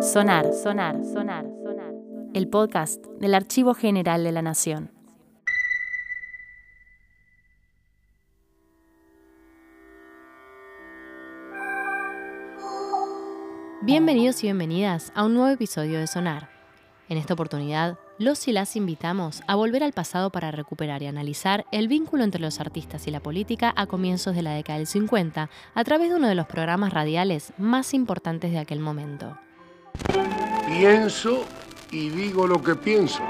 Sonar, sonar, sonar, sonar. El podcast del Archivo General de la Nación. Bienvenidos y bienvenidas a un nuevo episodio de Sonar. En esta oportunidad, los y las invitamos a volver al pasado para recuperar y analizar el vínculo entre los artistas y la política a comienzos de la década del 50 a través de uno de los programas radiales más importantes de aquel momento. Pienso y digo lo que pienso.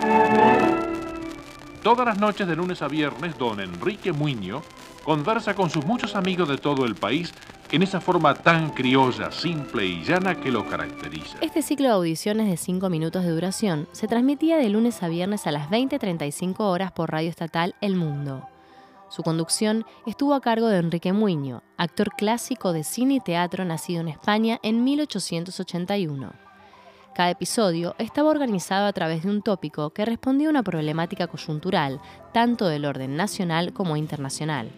Todas las noches de lunes a viernes, don Enrique Muño conversa con sus muchos amigos de todo el país en esa forma tan criolla, simple y llana que lo caracteriza. Este ciclo de audiciones de 5 minutos de duración se transmitía de lunes a viernes a las 20.35 horas por Radio Estatal El Mundo. Su conducción estuvo a cargo de Enrique Muño, actor clásico de cine y teatro nacido en España en 1881. Cada episodio estaba organizado a través de un tópico que respondía a una problemática coyuntural, tanto del orden nacional como internacional.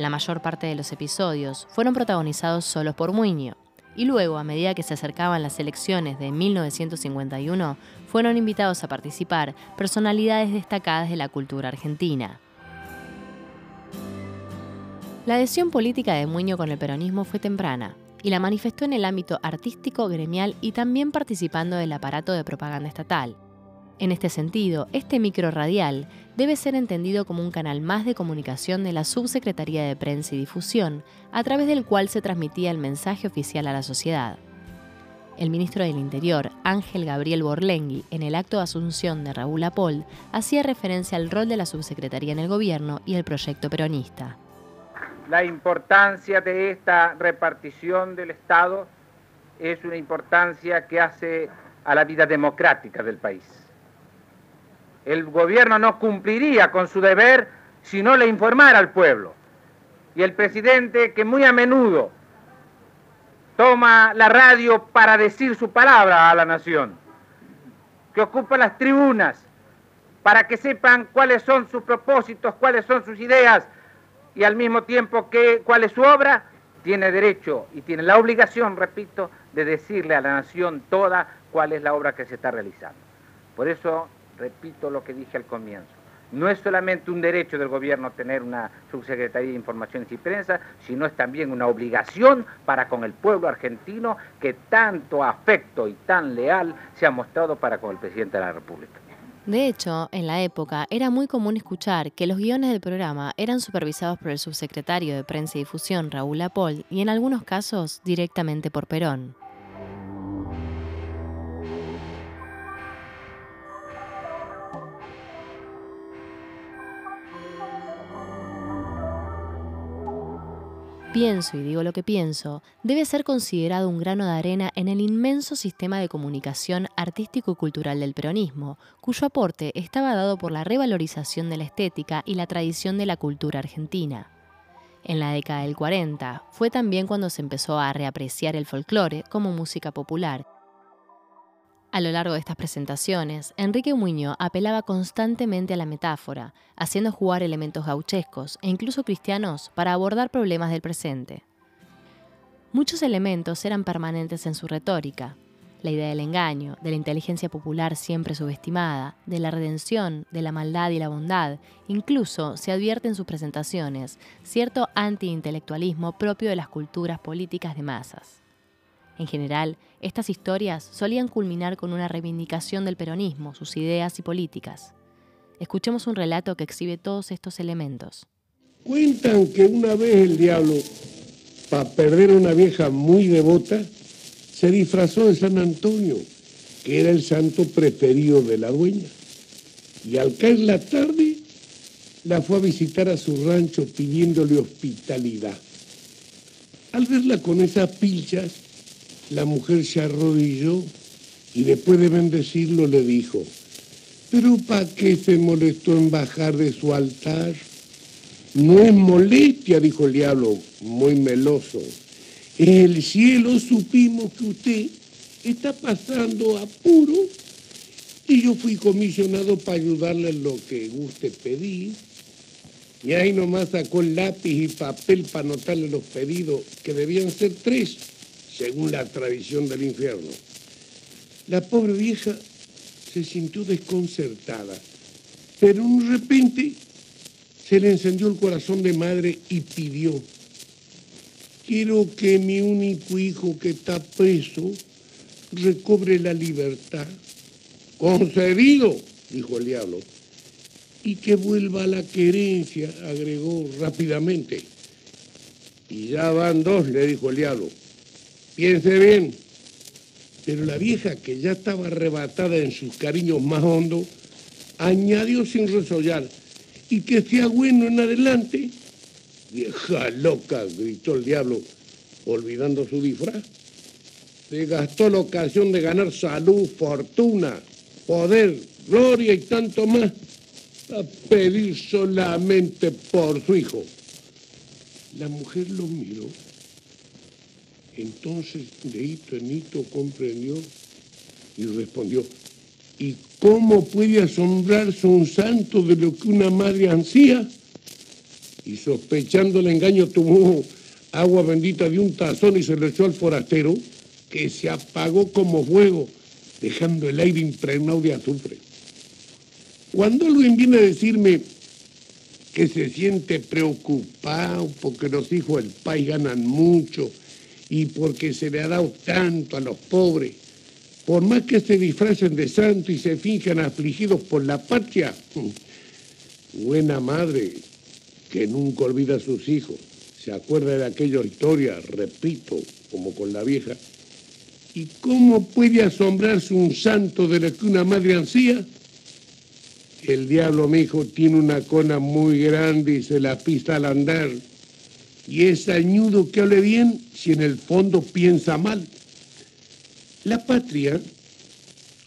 La mayor parte de los episodios fueron protagonizados solos por Muño, y luego, a medida que se acercaban las elecciones de 1951, fueron invitados a participar personalidades destacadas de la cultura argentina. La adhesión política de Muño con el peronismo fue temprana, y la manifestó en el ámbito artístico, gremial y también participando del aparato de propaganda estatal. En este sentido, este micro radial debe ser entendido como un canal más de comunicación de la Subsecretaría de Prensa y Difusión, a través del cual se transmitía el mensaje oficial a la sociedad. El ministro del Interior, Ángel Gabriel Borlengui, en el acto de asunción de Raúl Apol, hacía referencia al rol de la subsecretaría en el gobierno y el proyecto peronista la importancia de esta repartición del Estado es una importancia que hace a la vida democrática del país. El gobierno no cumpliría con su deber si no le informara al pueblo. Y el presidente que muy a menudo toma la radio para decir su palabra a la nación, que ocupa las tribunas para que sepan cuáles son sus propósitos, cuáles son sus ideas, y al mismo tiempo que cuál es su obra, tiene derecho y tiene la obligación, repito, de decirle a la nación toda cuál es la obra que se está realizando. Por eso, repito lo que dije al comienzo, no es solamente un derecho del gobierno tener una subsecretaría de Informaciones y Prensa, sino es también una obligación para con el pueblo argentino que tanto afecto y tan leal se ha mostrado para con el presidente de la República. De hecho, en la época era muy común escuchar que los guiones del programa eran supervisados por el subsecretario de Prensa y Difusión, Raúl Apol, y en algunos casos directamente por Perón. Pienso y digo lo que pienso, debe ser considerado un grano de arena en el inmenso sistema de comunicación artístico y cultural del peronismo, cuyo aporte estaba dado por la revalorización de la estética y la tradición de la cultura argentina. En la década del 40 fue también cuando se empezó a reapreciar el folclore como música popular a lo largo de estas presentaciones, Enrique Muñoz apelaba constantemente a la metáfora, haciendo jugar elementos gauchescos e incluso cristianos para abordar problemas del presente. Muchos elementos eran permanentes en su retórica. La idea del engaño, de la inteligencia popular siempre subestimada, de la redención, de la maldad y la bondad, incluso se advierte en sus presentaciones cierto antiintelectualismo propio de las culturas políticas de masas. En general, estas historias solían culminar con una reivindicación del peronismo, sus ideas y políticas. Escuchemos un relato que exhibe todos estos elementos. Cuentan que una vez el diablo, para perder a una vieja muy devota, se disfrazó de San Antonio, que era el santo preferido de la dueña. Y al caer la tarde, la fue a visitar a su rancho pidiéndole hospitalidad. Al verla con esas pilchas, la mujer se arrodilló y después de bendecirlo le dijo, pero ¿para qué se molestó en bajar de su altar? No es molestia, dijo el diablo, muy meloso. En el cielo supimos que usted está pasando apuro y yo fui comisionado para ayudarle en lo que guste pedir. Y ahí nomás sacó el lápiz y papel para anotarle los pedidos, que debían ser tres, según la tradición del infierno. La pobre vieja se sintió desconcertada, pero de repente se le encendió el corazón de madre y pidió, quiero que mi único hijo que está preso recobre la libertad. Concedido, dijo el diablo y que vuelva a la querencia, agregó rápidamente. Y ya van dos, le dijo el diablo. Piense bien. Pero la vieja, que ya estaba arrebatada en sus cariños más hondos, añadió sin resollar, y que sea bueno en adelante. Vieja loca, gritó el diablo, olvidando su disfraz. Se gastó la ocasión de ganar salud, fortuna, poder, gloria y tanto más a pedir solamente por su hijo. La mujer lo miró. Entonces de hito en hito comprendió y respondió, ¿y cómo puede asombrarse un santo de lo que una madre ansía? Y sospechando el engaño tomó agua bendita de un tazón y se lo echó al forastero, que se apagó como fuego, dejando el aire impregnado de azufre. Cuando alguien viene a decirme que se siente preocupado porque los hijos del país ganan mucho y porque se le ha dado tanto a los pobres, por más que se disfracen de santo y se finjan afligidos por la patria, buena madre que nunca olvida a sus hijos, se acuerda de aquella historia, repito, como con la vieja, ¿y cómo puede asombrarse un santo de lo que una madre ansía? El diablo, mi hijo, tiene una cona muy grande y se la pisa al andar. Y es añudo que hable bien si en el fondo piensa mal. La patria,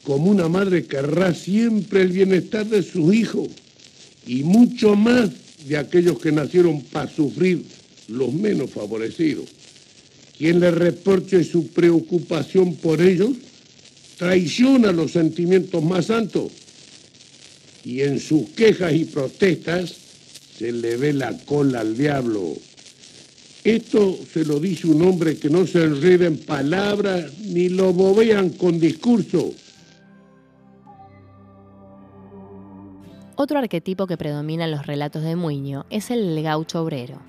como una madre, querrá siempre el bienestar de sus hijos y mucho más de aquellos que nacieron para sufrir los menos favorecidos. Quien le reproche su preocupación por ellos traiciona los sentimientos más santos y en sus quejas y protestas se le ve la cola al diablo. Esto se lo dice un hombre que no se enreda en palabras ni lo bobean con discurso. Otro arquetipo que predomina en los relatos de Muño es el gaucho obrero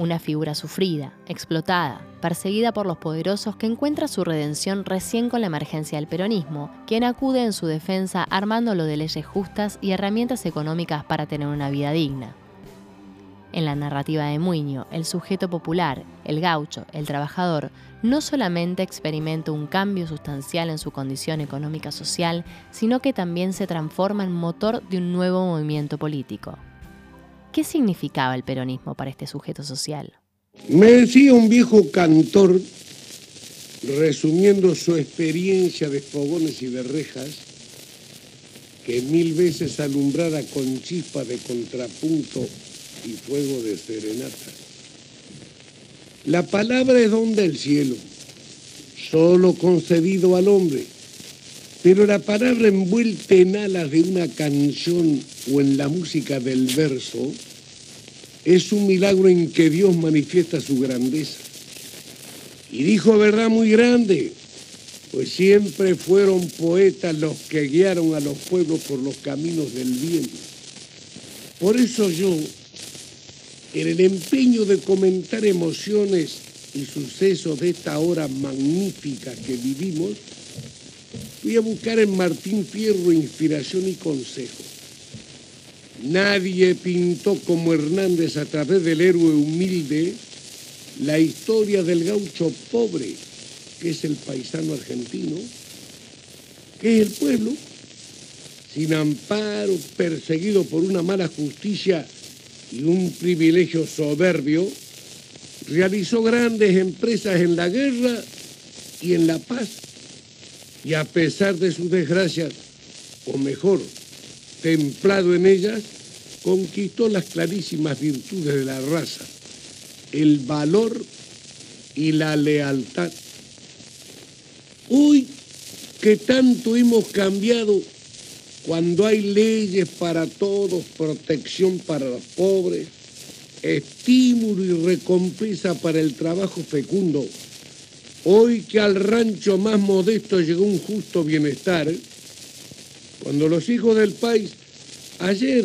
una figura sufrida, explotada, perseguida por los poderosos que encuentra su redención recién con la emergencia del peronismo, quien acude en su defensa armándolo de leyes justas y herramientas económicas para tener una vida digna. En la narrativa de Muño, el sujeto popular, el gaucho, el trabajador, no solamente experimenta un cambio sustancial en su condición económica social, sino que también se transforma en motor de un nuevo movimiento político. ¿Qué significaba el peronismo para este sujeto social? Me decía un viejo cantor, resumiendo su experiencia de fogones y de rejas, que mil veces alumbrada con chispa de contrapunto y fuego de serenata. La palabra es don del cielo, solo concedido al hombre pero la palabra envuelta en alas de una canción o en la música del verso es un milagro en que Dios manifiesta su grandeza. Y dijo verdad muy grande, pues siempre fueron poetas los que guiaron a los pueblos por los caminos del bien. Por eso yo, en el empeño de comentar emociones y sucesos de esta hora magnífica que vivimos, Fui a buscar en Martín Fierro inspiración y consejo. Nadie pintó como Hernández a través del héroe humilde la historia del gaucho pobre, que es el paisano argentino, que es el pueblo, sin amparo, perseguido por una mala justicia y un privilegio soberbio, realizó grandes empresas en la guerra y en la paz y a pesar de sus desgracias, o mejor, templado en ellas, conquistó las clarísimas virtudes de la raza, el valor y la lealtad. Hoy que tanto hemos cambiado cuando hay leyes para todos, protección para los pobres, estímulo y recompensa para el trabajo fecundo. Hoy que al rancho más modesto llegó un justo bienestar, cuando los hijos del país, ayer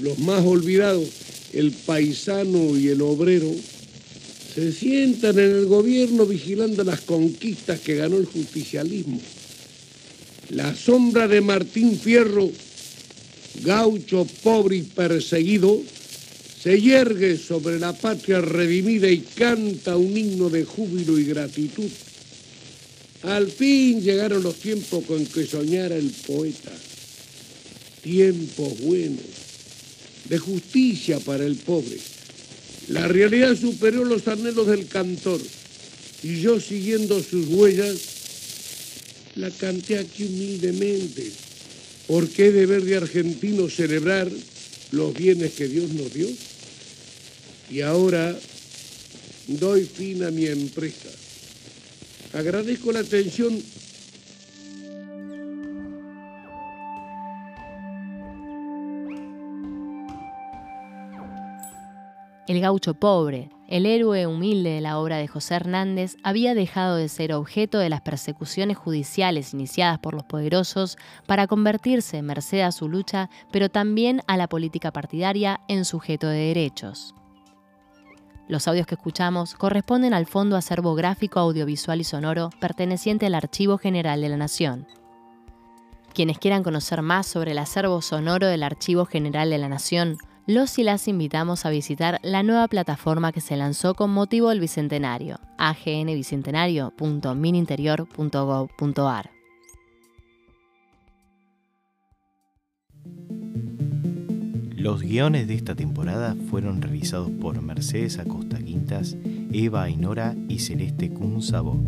los más olvidados, el paisano y el obrero, se sientan en el gobierno vigilando las conquistas que ganó el justicialismo. La sombra de Martín Fierro, gaucho pobre y perseguido, se yergue sobre la patria redimida y canta un himno de júbilo y gratitud. Al fin llegaron los tiempos con que soñara el poeta. Tiempos buenos, de justicia para el pobre. La realidad superó los anhelos del cantor y yo siguiendo sus huellas la canté aquí humildemente. ¿Por qué deber de argentino celebrar los bienes que Dios nos dio? y ahora doy fin a mi empresa. Agradezco la atención El gaucho pobre, el héroe humilde de la obra de José Hernández, había dejado de ser objeto de las persecuciones judiciales iniciadas por los poderosos para convertirse, merced a su lucha, pero también a la política partidaria, en sujeto de derechos. Los audios que escuchamos corresponden al Fondo Acervo Gráfico, Audiovisual y Sonoro perteneciente al Archivo General de la Nación. Quienes quieran conocer más sobre el acervo sonoro del Archivo General de la Nación, los y las invitamos a visitar la nueva plataforma que se lanzó con motivo del Bicentenario, agnbicentenario.mininterior.gov.ar. Los guiones de esta temporada fueron realizados por Mercedes Acosta Quintas, Eva Ainora y Celeste Kunzabó.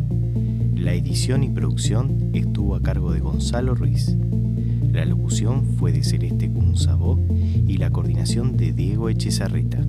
La edición y producción estuvo a cargo de Gonzalo Ruiz. La locución fue de Celeste Kunzabó y la coordinación de Diego Echezarreta.